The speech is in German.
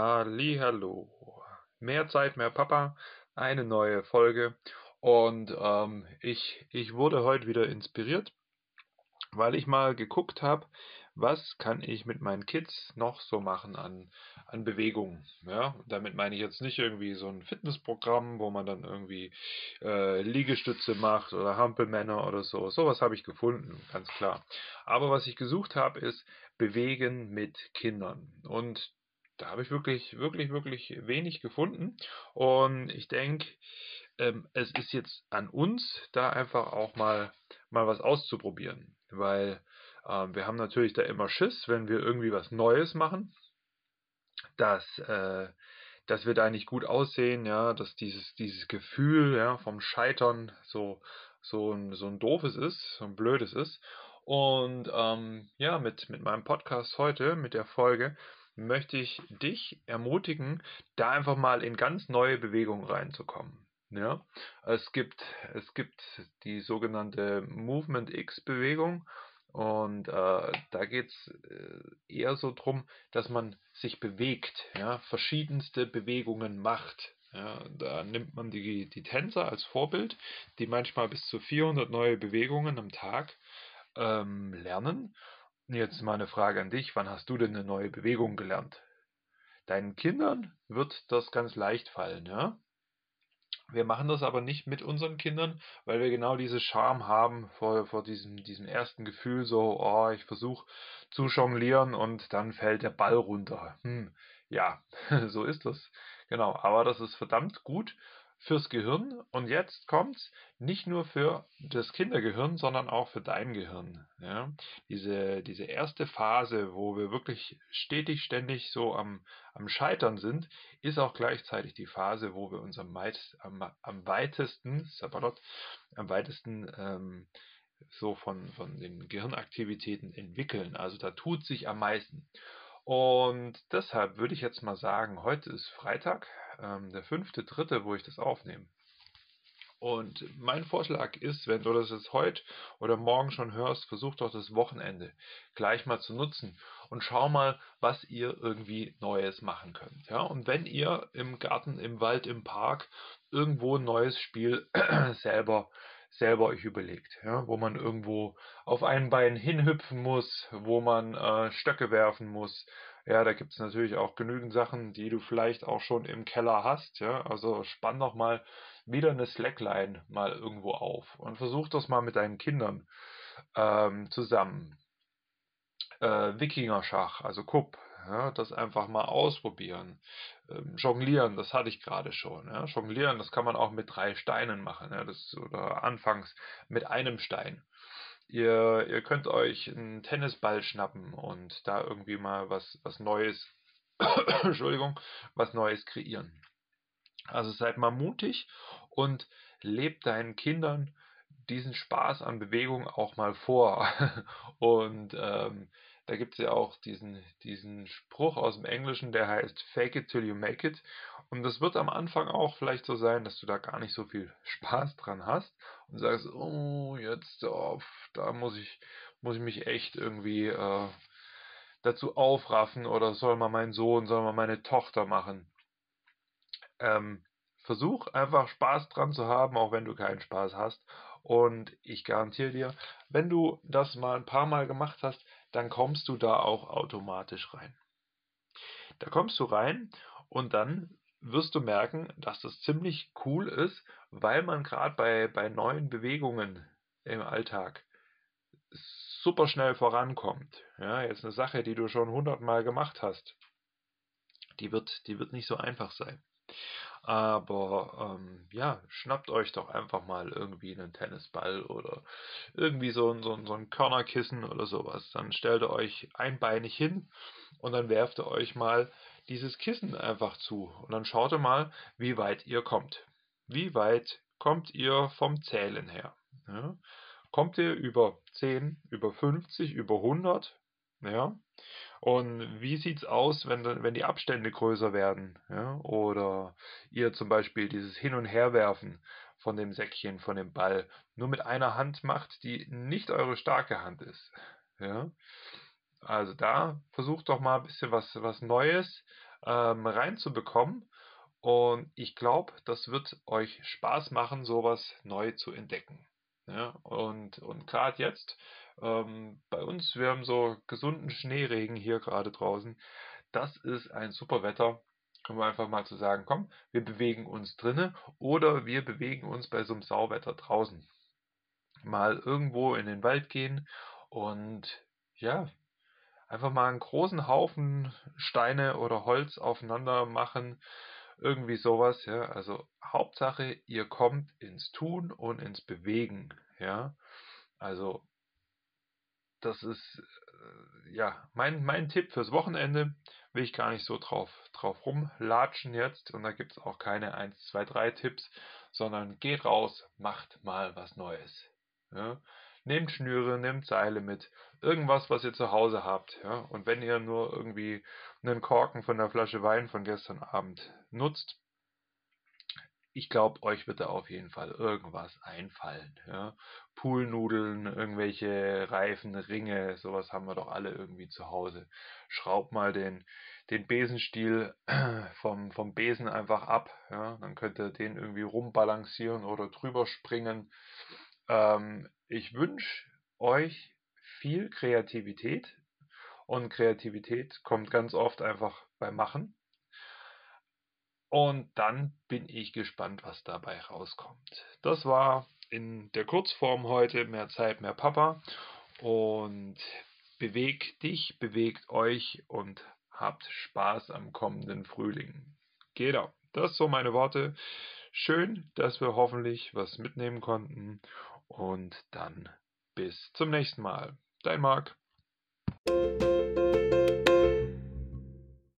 Hallo. Mehr Zeit, mehr Papa. Eine neue Folge. Und ähm, ich, ich wurde heute wieder inspiriert, weil ich mal geguckt habe, was kann ich mit meinen Kids noch so machen an, an Bewegung. Ja, damit meine ich jetzt nicht irgendwie so ein Fitnessprogramm, wo man dann irgendwie äh, Liegestütze macht oder Hampelmänner oder so. Sowas habe ich gefunden, ganz klar. Aber was ich gesucht habe, ist Bewegen mit Kindern. Und da habe ich wirklich, wirklich, wirklich wenig gefunden. Und ich denke, ähm, es ist jetzt an uns, da einfach auch mal, mal was auszuprobieren. Weil ähm, wir haben natürlich da immer Schiss, wenn wir irgendwie was Neues machen, dass, äh, dass wir da nicht gut aussehen, ja, dass dieses, dieses Gefühl ja, vom Scheitern so, so, ein, so ein doofes ist, so ein blödes ist. Und ähm, ja, mit, mit meinem Podcast heute, mit der Folge, möchte ich dich ermutigen, da einfach mal in ganz neue Bewegungen reinzukommen. Ja, es gibt, es gibt die sogenannte Movement X Bewegung und äh, da geht es äh, eher so drum, dass man sich bewegt, ja, verschiedenste Bewegungen macht. Ja, da nimmt man die, die Tänzer als Vorbild, die manchmal bis zu 400 neue Bewegungen am Tag ähm, lernen Jetzt mal eine Frage an dich. Wann hast du denn eine neue Bewegung gelernt? Deinen Kindern wird das ganz leicht fallen, ja? Wir machen das aber nicht mit unseren Kindern, weil wir genau diese Scham haben vor, vor diesem, diesem ersten Gefühl, so, oh, ich versuche zu jonglieren und dann fällt der Ball runter. Hm, ja, so ist das. Genau, aber das ist verdammt gut fürs Gehirn und jetzt kommt's nicht nur für das Kindergehirn, sondern auch für dein Gehirn. Ja? Diese, diese erste Phase, wo wir wirklich stetig, ständig so am, am Scheitern sind, ist auch gleichzeitig die Phase, wo wir uns am, am, am weitesten, Sabalot, am weitesten ähm, so von, von den Gehirnaktivitäten entwickeln. Also da tut sich am meisten. Und deshalb würde ich jetzt mal sagen, heute ist Freitag, ähm, der fünfte, dritte, wo ich das aufnehme. Und mein Vorschlag ist, wenn du das jetzt heute oder morgen schon hörst, versuch doch das Wochenende gleich mal zu nutzen und schau mal, was ihr irgendwie Neues machen könnt. Ja? Und wenn ihr im Garten, im Wald, im Park irgendwo ein neues Spiel selber selber euch überlegt, ja, wo man irgendwo auf ein Bein hinhüpfen muss, wo man äh, Stöcke werfen muss, ja, da gibt es natürlich auch genügend Sachen, die du vielleicht auch schon im Keller hast. Ja, also spann doch mal wieder eine Slackline mal irgendwo auf und versuch das mal mit deinen Kindern ähm, zusammen. Äh, Wikinger-Schach, also Kupp, ja, das einfach mal ausprobieren. Ähm, jonglieren, das hatte ich gerade schon. Ja. Jonglieren, das kann man auch mit drei Steinen machen. Ja, das, oder anfangs mit einem Stein. Ihr, ihr könnt euch einen Tennisball schnappen und da irgendwie mal was, was Neues, Entschuldigung, was Neues kreieren. Also seid mal mutig und lebt deinen Kindern diesen Spaß an Bewegung auch mal vor. Und ähm, da gibt es ja auch diesen, diesen Spruch aus dem Englischen, der heißt Fake it till you make it. Und das wird am Anfang auch vielleicht so sein, dass du da gar nicht so viel Spaß dran hast und sagst, oh, jetzt, oh, da muss ich, muss ich mich echt irgendwie äh, dazu aufraffen oder soll mal mein Sohn, soll mal meine Tochter machen. Ähm, versuch einfach Spaß dran zu haben, auch wenn du keinen Spaß hast. Und ich garantiere dir, wenn du das mal ein paar Mal gemacht hast, dann kommst du da auch automatisch rein. Da kommst du rein und dann wirst du merken, dass das ziemlich cool ist, weil man gerade bei, bei neuen Bewegungen im Alltag super schnell vorankommt. Ja, jetzt eine Sache, die du schon hundertmal gemacht hast, die wird, die wird nicht so einfach sein. Aber ähm, ja, schnappt euch doch einfach mal irgendwie einen Tennisball oder irgendwie so ein, so ein, so ein Körnerkissen oder sowas. Dann stellt ihr euch einbeinig hin und dann werft ihr euch mal dieses Kissen einfach zu. Und dann schaut ihr mal, wie weit ihr kommt. Wie weit kommt ihr vom Zählen her? Ja? Kommt ihr über 10, über 50, über 100? Ja? Und wie sieht's aus, wenn, wenn die Abstände größer werden? Ja? Oder ihr zum Beispiel dieses Hin- und Herwerfen von dem Säckchen, von dem Ball, nur mit einer Hand macht, die nicht eure starke Hand ist. Ja? Also da versucht doch mal ein bisschen was, was Neues ähm, reinzubekommen. Und ich glaube, das wird euch Spaß machen, sowas neu zu entdecken. Ja, und und gerade jetzt, ähm, bei uns, wir haben so gesunden Schneeregen hier gerade draußen. Das ist ein super Wetter, um einfach mal zu sagen, komm, wir bewegen uns drinnen oder wir bewegen uns bei so einem Sauwetter draußen. Mal irgendwo in den Wald gehen und ja, einfach mal einen großen Haufen Steine oder Holz aufeinander machen, irgendwie sowas, ja. Also Hauptsache, ihr kommt ins Tun und ins Bewegen, ja. Also das ist äh, ja mein, mein Tipp fürs Wochenende. Will ich gar nicht so drauf, drauf rumlatschen jetzt. Und da gibt es auch keine 1, 2, 3 Tipps, sondern geht raus, macht mal was Neues. Ja. Nehmt Schnüre, nehmt Seile mit, irgendwas, was ihr zu Hause habt. Ja. Und wenn ihr nur irgendwie einen Korken von der Flasche Wein von gestern Abend nutzt, ich glaube, euch wird da auf jeden Fall irgendwas einfallen. Ja. Poolnudeln, irgendwelche Reifen, Ringe, sowas haben wir doch alle irgendwie zu Hause. Schraubt mal den, den Besenstiel vom, vom Besen einfach ab. Ja. Dann könnt ihr den irgendwie rumbalancieren oder drüber springen. Ähm, ich wünsche euch viel Kreativität. Und Kreativität kommt ganz oft einfach beim Machen. Und dann bin ich gespannt, was dabei rauskommt. Das war in der Kurzform heute mehr Zeit, mehr Papa. Und bewegt dich, bewegt euch und habt Spaß am kommenden Frühling. Genau, das so meine Worte. Schön, dass wir hoffentlich was mitnehmen konnten. Und dann bis zum nächsten Mal. Dein Marc.